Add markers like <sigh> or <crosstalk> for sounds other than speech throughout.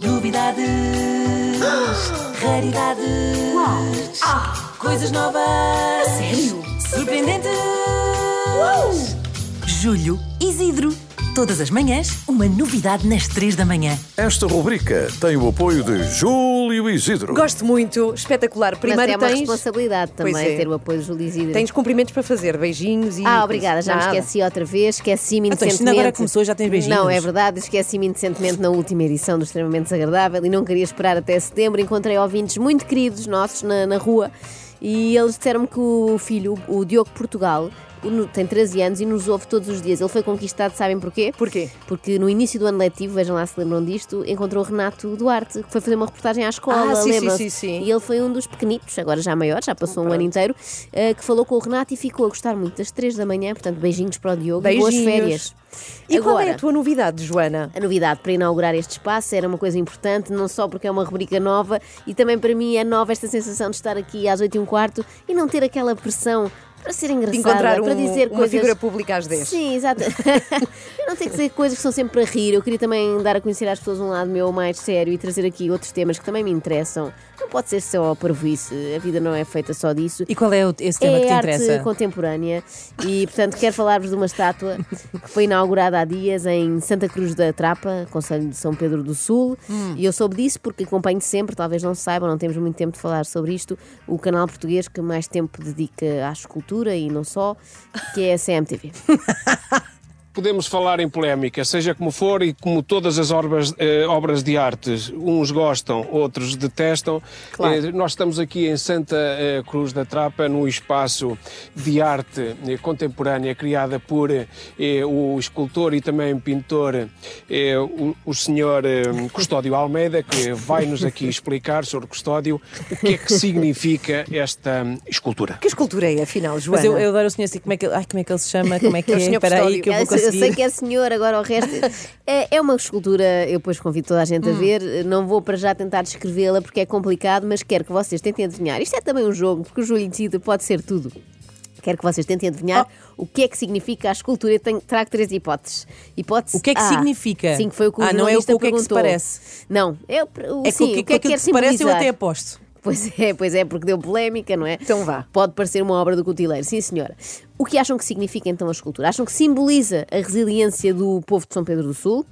Novidades, raridades, coisas novas, sério? surpreendentes. Julho, Isidro. Todas as manhãs, uma novidade nas três da manhã. Esta rubrica tem o apoio de Júlio Isidro. Gosto muito, espetacular. Mas Primeiro é uma tens, responsabilidade também é. ter o apoio de Júlio Isidro. tens cumprimentos para fazer, beijinhos e. Ah, obrigada, já me Nada. esqueci outra vez, esqueci-me Então, indecentemente. ainda agora começou, já tens beijinhos. Não, é verdade, esqueci-me indecentemente na última edição do Extremamente Desagradável e não queria esperar até setembro. Encontrei ouvintes muito queridos nossos na, na rua e eles disseram-me que o filho, o Diogo Portugal, tem 13 anos e nos ouve todos os dias. Ele foi conquistado, sabem porquê? Porquê? Porque no início do ano letivo, vejam lá se lembram disto, encontrou o Renato Duarte, que foi fazer uma reportagem à escola, Ah, sim, sim, sim. E ele foi um dos pequenitos, agora já maior, já passou um ano inteiro, eh, que falou com o Renato e ficou a gostar muito das 3 da manhã, portanto, beijinhos para o Diogo e boas Beijinhos. férias. E qual é Agora, a tua novidade, Joana? a novidade para inaugurar este espaço era uma coisa importante, não só porque é uma rubrica nova e também para mim é nova esta sensação de estar aqui às 8 e um quarto e não ter aquela pressão para ser engraçada, De encontrar para um- dizer uma coisas... figura pública às 10. Sim, exato. <laughs> eu não tenho que dizer coisas que são sempre para rir. Eu queria também dar a conhecer às pessoas um lado meu mais sério e trazer aqui outros temas que também me interessam. Não pode ser só parvoíce, a vida não é feita só disso. E qual é o- esse tema é que te arte interessa? contemporânea e, portanto, quero falar-vos de uma estátua que foi inaugurada há dias em Santa Cruz da Trapa, Conselho de São Pedro do Sul. Hum. E eu soube disso porque acompanho sempre, talvez não saibam, não temos muito tempo de falar sobre isto, o canal português que mais tempo dedica à escultura e não só, que é a CMTV. <laughs> Podemos falar em polémica, seja como for, e como todas as obras, eh, obras de arte, uns gostam, outros detestam. Eh, nós estamos aqui em Santa eh, Cruz da Trapa, num espaço de arte eh, contemporânea criada por eh, o escultor e também pintor, eh, o, o senhor eh, Custódio Almeida, que vai-nos aqui <laughs> explicar, senhor Custódio, o que é que significa esta escultura. Que escultura é, afinal, Joana? Mas eu, eu adoro o senhor assim, como é que, ele- ai, como é que ele se chama? Como é que <laughs> É o senhor Espera aí que eu vou conseguir. Eu sei que é senhor, agora o resto. <laughs> É, é uma escultura, eu depois convido toda a gente a Hum. ver. Não vou para já tentar descrevê-la porque é complicado, mas quero que vocês tentem adivinhar. Isto é também um jogo, porque o Júlio Isidro pode ser tudo. Quero que vocês tentem adivinhar Oh. o que é que significa a escultura. Eu tenho, trago três hipóteses. Hipótese O que é que A. significa? Sim, que foi o que o Ah, não é o jornalista que- o que é que se perguntou. parece. Não, é o, o, É que sim, o que, o que é que quer se parece eu simbolizar? até aposto. Pois é, pois é, porque deu polémica, não é? Então vá. Pode parecer uma obra do cutileiro, sim senhora. O que acham que significa então a escultura? Acham que simboliza a resiliência do povo de São Pedro do Sul?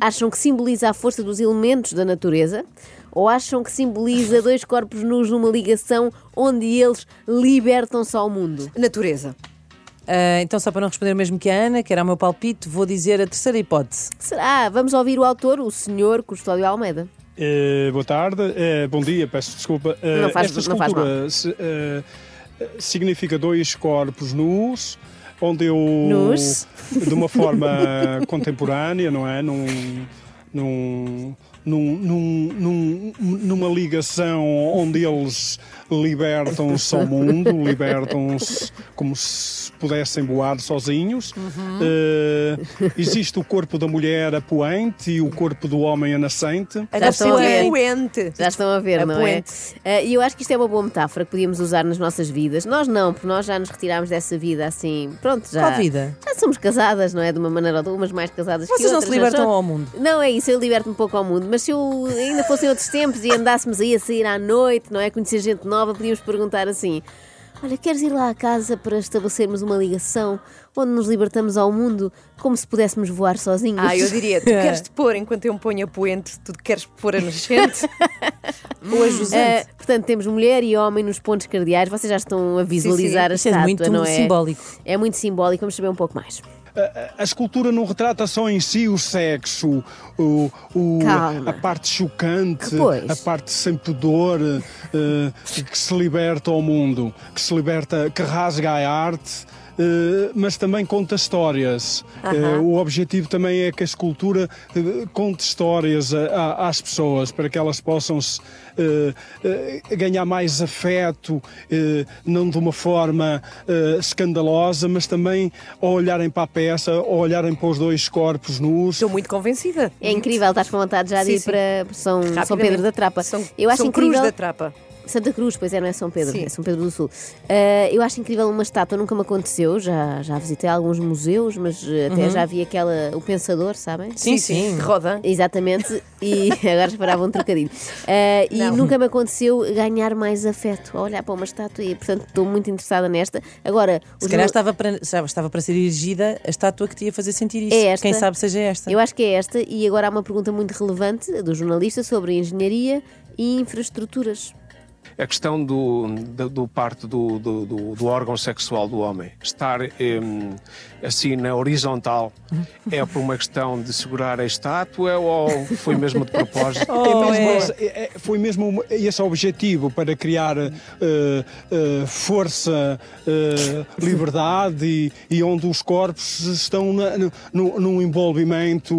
Acham que simboliza a força dos elementos da natureza? Ou acham que simboliza dois corpos nus numa ligação onde eles libertam-se ao mundo? Natureza. Ah, então, só para não responder o mesmo que a Ana, que era o meu palpite, vou dizer a terceira hipótese. Será? Vamos ouvir o autor, o senhor Custódio Almeida. Eh, boa tarde, Eh, bom dia, peço desculpa. Eh, Não faz- esta escultura significa dois corpos nus, onde eu, Nus. de uma forma <laughs> contemporânea, não é? Num, num, num, num- numa ligação onde eles libertam-se ao mundo, libertam-se como se pudessem voar sozinhos. Eh, existe o corpo da mulher apoente e o corpo do homem a nascente. A Já estão a é ver. poente. Já estão a ver, não é? Eh, E eu acho que isto é uma boa metáfora que podíamos usar nas nossas vidas. Nós não, porque nós já nos retirámos dessa vida assim. Pronto, já. Qual vida? Já somos casadas, não é? De uma maneira ou de outra, umas mais casadas que Vocês não outras. se libertam só- ao mundo. Não é isso, eu liberto-me um pouco ao mundo. Mas se eu ainda fossem outros tempos e andássemos aí a sair à noite, não é? Conhecer gente nova, podíamos perguntar assim. Olha, queres ir lá à casa para estabelecermos uma ligação onde nos libertamos ao mundo como se pudéssemos voar sozinhos? Ah, eu diria, tu <laughs> queres te pôr enquanto eu me ponho a poente, tu queres pôr a nascente? <laughs> Ou a José. Eh, portanto, temos mulher e homem nos pontos cardeais. Vocês já estão a visualizar a Isto é estátua, muito não é? simbólico. É muito simbólico. Vamos saber um pouco mais. A, a escultura não retrata só em si o sexo, o, o- a parte chocante, pois? a parte sem pudor, eh, que se liberta ao mundo, que se liberta, que rasga a arte. Eh, mas também conta histórias. Eh, o objetivo também é que a escultura eh, conte histórias às pessoas para que elas possam se, ganhar mais afeto, não de uma forma escandalosa, mas também ao olharem para a peça, ao olharem para os dois corpos nus. Estou muito convencida. É incrível, estás com vontade já de Sim, ir sim. para São, São. Pedro da Trapa. São, Eu acho São incrível. Cruz da Trapa. Santa Cruz, pois é, não é São Pedro, Sim. é São Pedro do Sul. Uh, eu acho incrível uma estátua, nunca me aconteceu, já, já visitei alguns museus, mas uh, até já vi aquela, o Pensador, sabem? Sim, sim. Roda. Exatamente, e <laughs> agora esperava um trocadilho. Uh, e nunca me aconteceu ganhar mais afeto a olhar para uma estátua e, portanto, estou muito interessada nesta. Agora, Se calhar meus- estava para, sabe, estava para ser erigida a estátua que te ia fazer sentir isso. É esta. Quem sabe seja esta. eu acho que é esta, e agora há uma pergunta muito relevante do jornalista sobre engenharia e infraestruturas. A questão do, do, do parto do, do, do- órgão sexual do homem estar em, assim na horizontal é por uma questão de segurar a estátua ou foi mesmo de propósito? <laughs> É Oh, mesmo é. esse- é- é- foi mesmo um- esse objetivo para criar eh, eh, força, eh, liberdade e, e onde os corpos estão na- no, no, num envolvimento,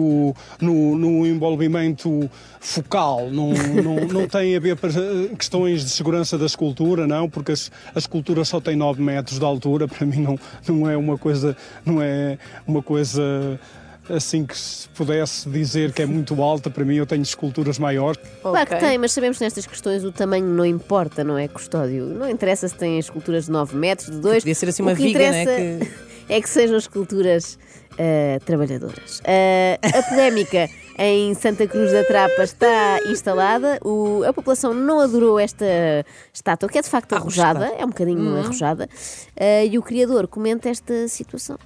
no, num envolvimento focal. Não, não, não tem a ver para questões de segurança da escultura, não, porque as- a escultura só tem 9 metros de altura. <laughs> Para mim não, não é uma coisa, não é uma coisa assim que se pudesse dizer que é muito alta, para mim eu tenho esculturas maiores. Claro que tem, mas sabemos que nestas questões o tamanho não importa, não é, Custódio? Não interessa se tem esculturas de 9 metros, de 2. Podia ser assim uma que viga, não é? interessa <laughs> é que sejam esculturas ah, trabalhadoras. Ah, a polémica em Santa Cruz da Trapa está instalada. O- a população não adorou esta estátua, que é de facto arrojada, é um bocadinho Uhum. arrojada, Ah, e o criador comenta esta situação.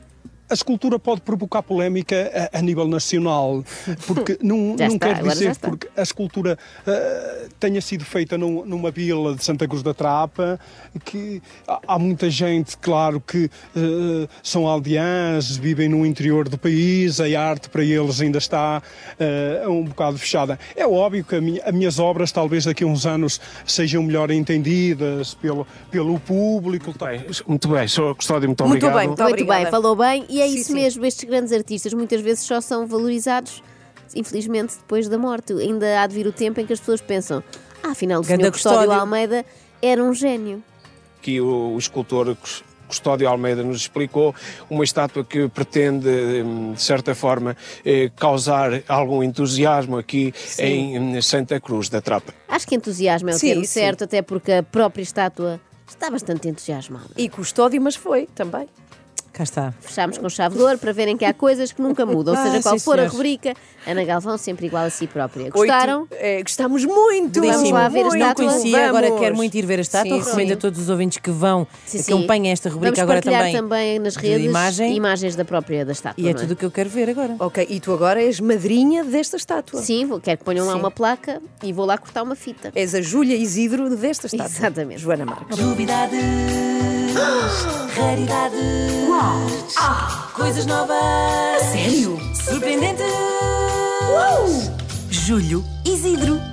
A escultura pode provocar polémica a, a nível nacional, porque <laughs> não, não está, quer dizer porque a escultura ah, tenha sido feita num- numa vila de Santa Cruz da Trapa, que há, há muita gente, claro, que ah, são aldeãs, vivem no interior do país, a arte para eles ainda está ah, um bocado fechada. É óbvio que a minha- as minhas obras, talvez daqui a uns anos, sejam melhor entendidas pelo, pelo público. Bem, muito bem, sou Custódio, muito, Muito obrigado. bem, Muito Muito obrigada. bem, falou bem, e é Sim, isso sim. mesmo. Estes grandes artistas muitas vezes só são valorizados, infelizmente, depois da morte. Ainda há de vir o tempo em que as pessoas pensam: ah, afinal, o Ganda senhor Custódio Custódio. Almeida era um gênio. que o, o escultor Cus- Custódio Almeida nos explicou, uma estátua que pretende, hum, de certa forma, eh, causar algum entusiasmo aqui em hum, Santa Cruz da Trapa. Acho que entusiasmo é o Sim, termo sim. certo, até porque a própria estátua está bastante entusiasmada. E custódio, mas foi também. Cá está. Fechámos com chave de ouro para verem que há coisas que nunca mudam, Ah, seja qual sim, for a senhores. rubrica. Ana Galvão sempre igual a si própria. Gostaram? Oito, é, gostámos muito. Vamos lá ver a muito. Não estátua? conhecia, agora Vamos. quero muito ir ver a estátua. Sim, Recomendo sim. a todos os ouvintes que vão, Sim, sim. acompanhem esta rubrica Vamos agora também. também nas de redes imagem. imagens da própria da estátua. E é não tudo o que eu quero ver agora. Ok, e tu agora és madrinha desta estátua. Sim, vou, quero que ponham lá Sim. uma placa e vou lá cortar uma fita. És a Júlia Isidro desta estátua. Exatamente. Joana Marques. Novidades, raridades. Uau! Ah, coisas novas. sério? Surpreendentes. Uau! Júlio Isidro.